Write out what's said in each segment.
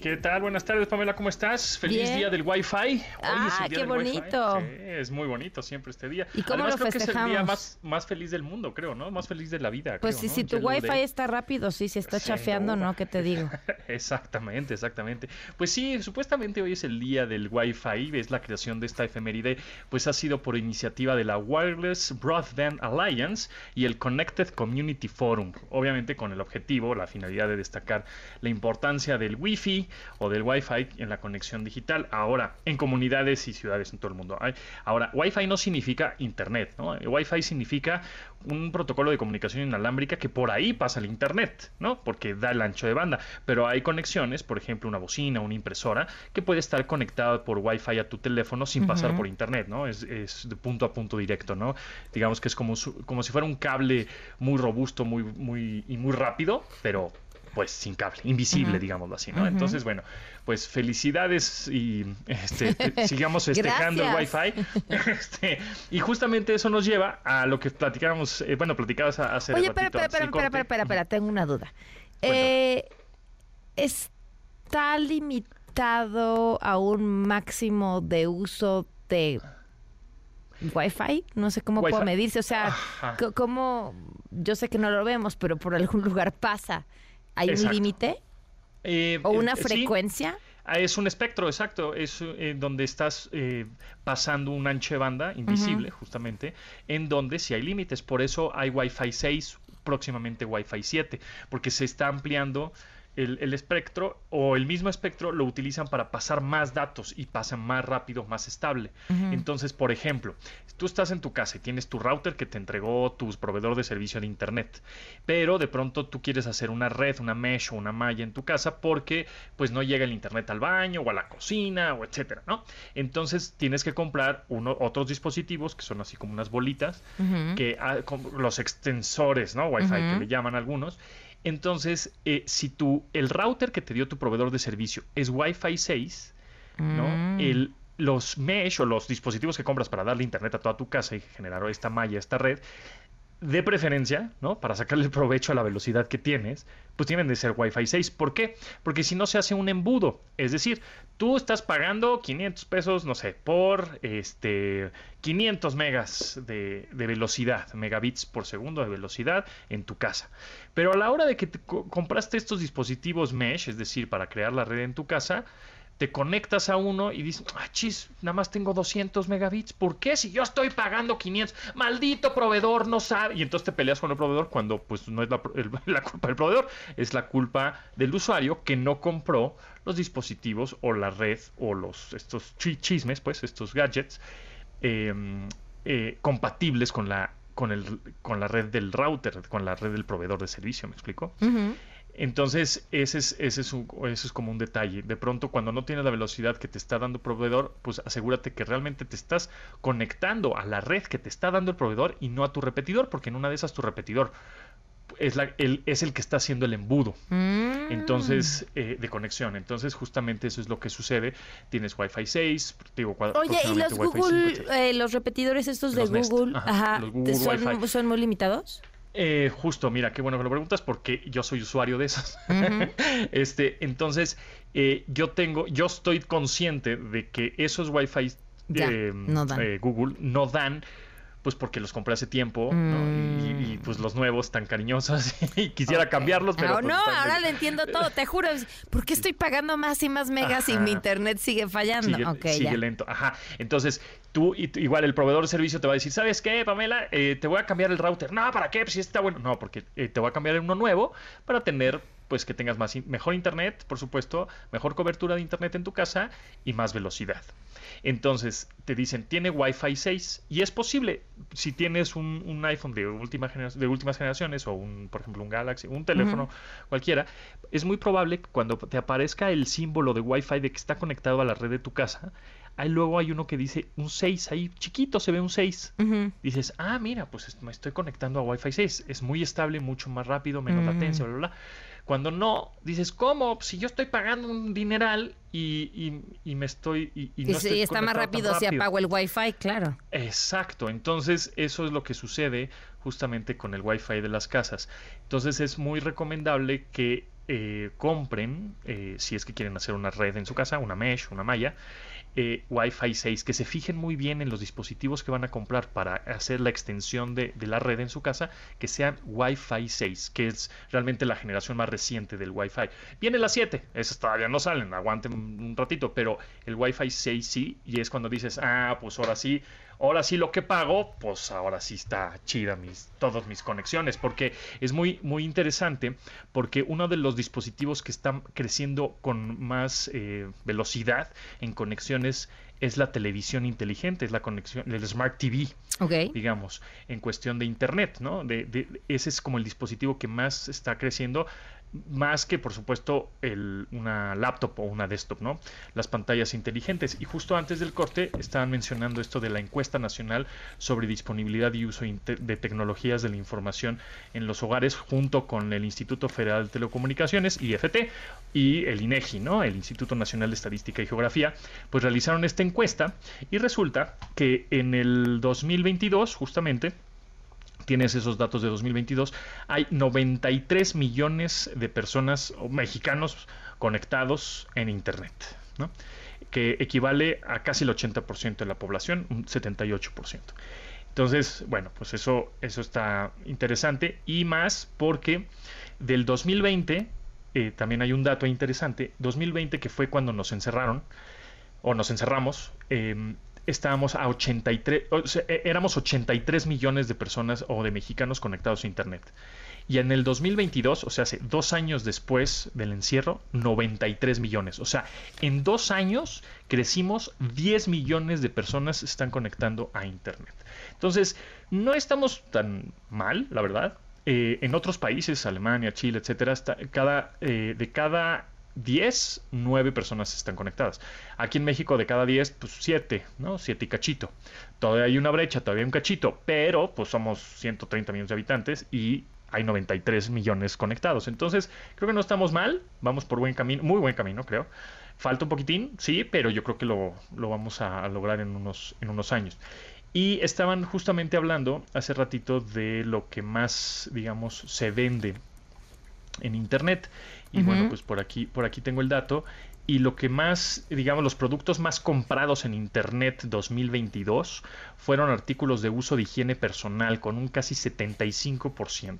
¿Qué tal? Buenas tardes, Pamela, ¿cómo estás? Feliz Bien. día del Wi-Fi. Hoy Ah, es el día qué del Wi-Fi. bonito. Sí, es muy bonito siempre este día. ¿Y cómo Además, lo creo que es el día festejamos? más, más feliz del mundo, creo, ¿no? Más feliz de la vida. Pues creo, sí, ¿no? si tu Yellow wifi está rápido, sí, se está Sí, chafeando, no. ¿no? ¿Qué te digo? Exactamente, exactamente. Pues sí, supuestamente hoy es el día del Wi-Fi, es la creación de esta efeméride, pues ha sido por iniciativa de la Wireless Broadband Alliance y el Connected Community Forum, obviamente con el objetivo, la finalidad de destacar la importancia del Wi-Fi o del Wi-Fi en la conexión digital, ahora en comunidades y ciudades en todo el mundo. Ay, Ahora, Wi-Fi no significa Internet, ¿no? Wi-Fi significa un protocolo de comunicación inalámbrica que por ahí pasa el Internet, ¿no? Porque da el ancho de banda. Pero hay conexiones, por ejemplo, una bocina, una impresora, que puede estar conectada por Wi-Fi a tu teléfono sin pasar por Internet, ¿no? Es, es de punto a punto directo, ¿no? Digamos que es como, su- como si fuera un cable muy robusto muy, muy, y muy rápido, pero pues sin cable, invisible, digámoslo así, ¿no? Entonces, bueno, pues felicidades y este, sigamos festejando el. Wi-Fi. Este, y justamente eso nos lleva a lo que platicábamos, eh, bueno, platicabas hace Oye, ratito espera, espera, espera, espera, espera, espera, tengo una duda. Eh, ¿Está limitado a un máximo de uso de Wi-Fi? No sé cómo puedo medirse, o sea, Ajá. ¿cómo? Yo sé que no lo vemos, pero por algún lugar pasa. ¿Hay un límite Eh, o una eh, sí, frecuencia? Ah, Es un espectro, exacto. Es eh, donde estás eh, pasando un ancho de banda invisible, justamente, en donde sí hay límites. Por eso hay Wi-Fi 6, próximamente Wi-Fi 7, porque se está ampliando el, el espectro o el mismo espectro lo utilizan para pasar más datos y pasan más rápido, más estable. Entonces, por ejemplo, tú estás en tu casa y tienes tu router que te entregó tu proveedor de servicio de internet, pero de pronto tú quieres hacer una red, una mesh o una malla en tu casa porque pues no llega el internet al baño o a la cocina o etcétera, ¿no? Entonces tienes que comprar uno, otros dispositivos que son así como unas bolitas que ah, como los extensores, ¿no? Wi-Fi que le llaman algunos. Entonces, eh, si tú, el router que te dio tu proveedor de servicio es Wi-Fi 6, ¿no? Mm. El, los mesh o los dispositivos que compras para darle internet a toda tu casa y generar esta malla, esta red, de preferencia, ¿no? Para sacarle provecho a la velocidad que tienes, pues tienen de ser Wi-Fi 6. ¿Por qué? Porque si no se hace un embudo. Es decir, tú estás pagando 500 pesos, no sé, por este 500 megas de, de velocidad, megabits por segundo de velocidad en tu casa. Pero a la hora de que te co- compraste estos dispositivos mesh, es decir, para crear la red en tu casa, te conectas a uno y dices, ah, chis, nada más tengo 200 megabits. ¿Por qué? Si yo estoy pagando 500, maldito proveedor, no sabe. Y entonces te peleas con el proveedor cuando pues no es la, el- culpa del proveedor, es la culpa del usuario que no compró los dispositivos o la red o los estos chi- chismes, pues estos gadgets eh, eh, compatibles con la con el con la red del router, con la red del proveedor de servicio, ¿me explico? Ujú. Entonces, ese es, ese, es un- ese es como un detalle. De pronto, cuando no tienes la velocidad que te está dando el proveedor, pues asegúrate que realmente te estás conectando a la red que te está dando el proveedor y no a tu repetidor, porque en una de esas tu repetidor es, la, el, es el que está haciendo el embudo. Mm. Entonces, eh, de conexión. Entonces, justamente eso es lo que sucede. Tienes Wi-Fi 6, digo, Oye, ¿y los próximamente Wi-Fi 5, Google, etcétera. eh, los repetidores estos de Los Nest, Google, ajá, ajá, los Google son, Wi-Fi. son muy limitados? Eh, justo, mira, qué bueno que lo preguntas porque yo soy usuario de esos. Ujú. este, entonces, eh, yo tengo, yo estoy consciente de que esos Wi-Fi Ya, eh, no dan. eh, Google no dan, pues porque los compré hace tiempo, ¿no? Y, y, pues los nuevos tan cariñosos y quisiera cambiarlos, pero Ah, pues, no, ahora de- le entiendo todo, te juro. ¿Por qué estoy pagando más y más megas y mi internet sigue fallando? sigue, ok, sigue ya. lento. Ajá. Entonces, tú, y- igual el proveedor de servicio te va a decir, ¿sabes qué, Pamela? Eh, te voy a cambiar el router. No, ¿para qué? Pues si este está bueno. No, porque eh, te voy a cambiar uno nuevo para tener, pues que tengas más, mejor internet, por supuesto, mejor cobertura de internet en tu casa y más velocidad. Entonces, te dicen, tiene Wi-Fi 6 y es posible, si tienes un, un iPhone de, última de últimas generaciones o, un, por ejemplo, un Galaxy, un teléfono cualquiera, es muy probable que cuando te aparezca el símbolo de Wi-Fi de que está conectado a la red de tu casa, Ahí luego hay uno que dice un 6, ahí chiquito se ve un 6. Ujú. Dices, ah, mira, pues me estoy conectando a Wi-Fi 6. Es muy estable, mucho más rápido, menos Mm. latencia, bla, bla, bla. Cuando no, dices, ¿cómo? Si yo estoy pagando un dineral y, y- y me estoy... Y, y no sí, estoy está más rápido si rápido". apago el Wi-Fi, claro. Exacto, entonces eso es lo que sucede justamente con el Wi-Fi de las casas. Entonces es muy recomendable que eh, compren, eh, si es que quieren hacer una red en su casa, una mesh, una malla, eh, Wi-Fi 6, que se fijen muy bien en los dispositivos que van a comprar para hacer la extensión de, de la red en su casa, que sean Wi-Fi 6, que es realmente la generación más reciente del Wi-Fi. Viene la 7, esas todavía no salen, aguanten un ratito, pero el Wi-Fi 6 sí, y es cuando dices, ah, pues ahora sí, ahora sí lo que pago, pues ahora sí está chida mis, todas mis conexiones, porque es muy, muy interesante, porque uno de los dispositivos que están creciendo con más eh, velocidad en conexiones es la televisión inteligente, es la conexión, el Smart TV Ok. digamos, en cuestión de Internet, ¿no? De, de- ese es como el dispositivo que más está creciendo, más que, por supuesto, el, una laptop o una desktop, ¿no? Las pantallas inteligentes. Y justo antes del corte estaban mencionando esto de la encuesta nacional sobre disponibilidad y uso de tecnologías de la información en los hogares, junto con el Instituto Federal de Telecomunicaciones, IFT, y el INEGI, ¿no? El Instituto Nacional de Estadística y Geografía, pues realizaron esta encuesta y resulta que en el 2022, justamente, tienes esos datos de 2022, hay 93 millones de personas o mexicanos conectados en Internet, ¿no? que equivale a casi el 80% de la población, un 78%. Entonces, bueno, pues eso, eso está interesante y más porque del 2020, eh, también hay un dato interesante, 2020 que fue cuando nos encerraron, o nos encerramos, eh, estábamos a 83, o eh, éramos 83 millones de personas o de mexicanos conectados a Internet. Y en el 2022, o sea, hace dos años después del encierro, 93 millones. O sea, en dos años crecimos 10 millones de personas se están conectando a Internet. Entonces, no estamos tan mal, la verdad. Eh, en otros países, Alemania, Chile, etcétera, cada, eh, de cada 10, 9 personas están conectadas. Aquí en México de cada 10, pues 7, ¿no? 7 y cachito. Todavía hay una brecha, todavía hay un cachito, pero pues somos 130 millones de habitantes y hay 93 millones conectados. Entonces, creo que no estamos mal, vamos por buen camino, muy buen camino, creo. Falta un poquitín, sí, pero yo creo que lo, lo vamos a lograr en unos, en unos años. Y estaban justamente hablando hace ratito de lo que más, digamos, se vende en internet. Y bueno, pues por aquí, por aquí tengo el dato. Y lo que más, digamos, los productos más comprados en Internet 2022 fueron artículos de uso de higiene personal con un casi 75%.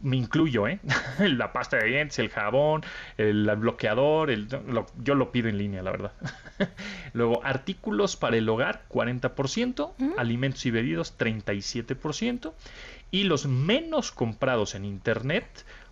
Me incluyo, ¿eh? La pasta de dientes, el jabón, el bloqueador, el, lo- yo lo pido en línea, la verdad. Luego, artículos para el hogar, 40%, alimentos y bebidas, 37%, y los menos comprados en Internet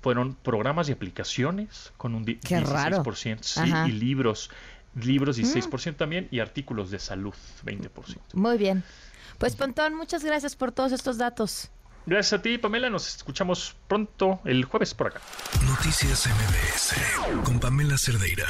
fueron programas y aplicaciones con un Qué raro. 16%, sí, y libros, libros 16% también, y artículos de salud, 20%. Muy bien. Pues Pontón, muchas gracias por todos estos datos. Gracias a ti, Pamela, nos escuchamos pronto el jueves por acá. Noticias MBS con Pamela Cerdeira.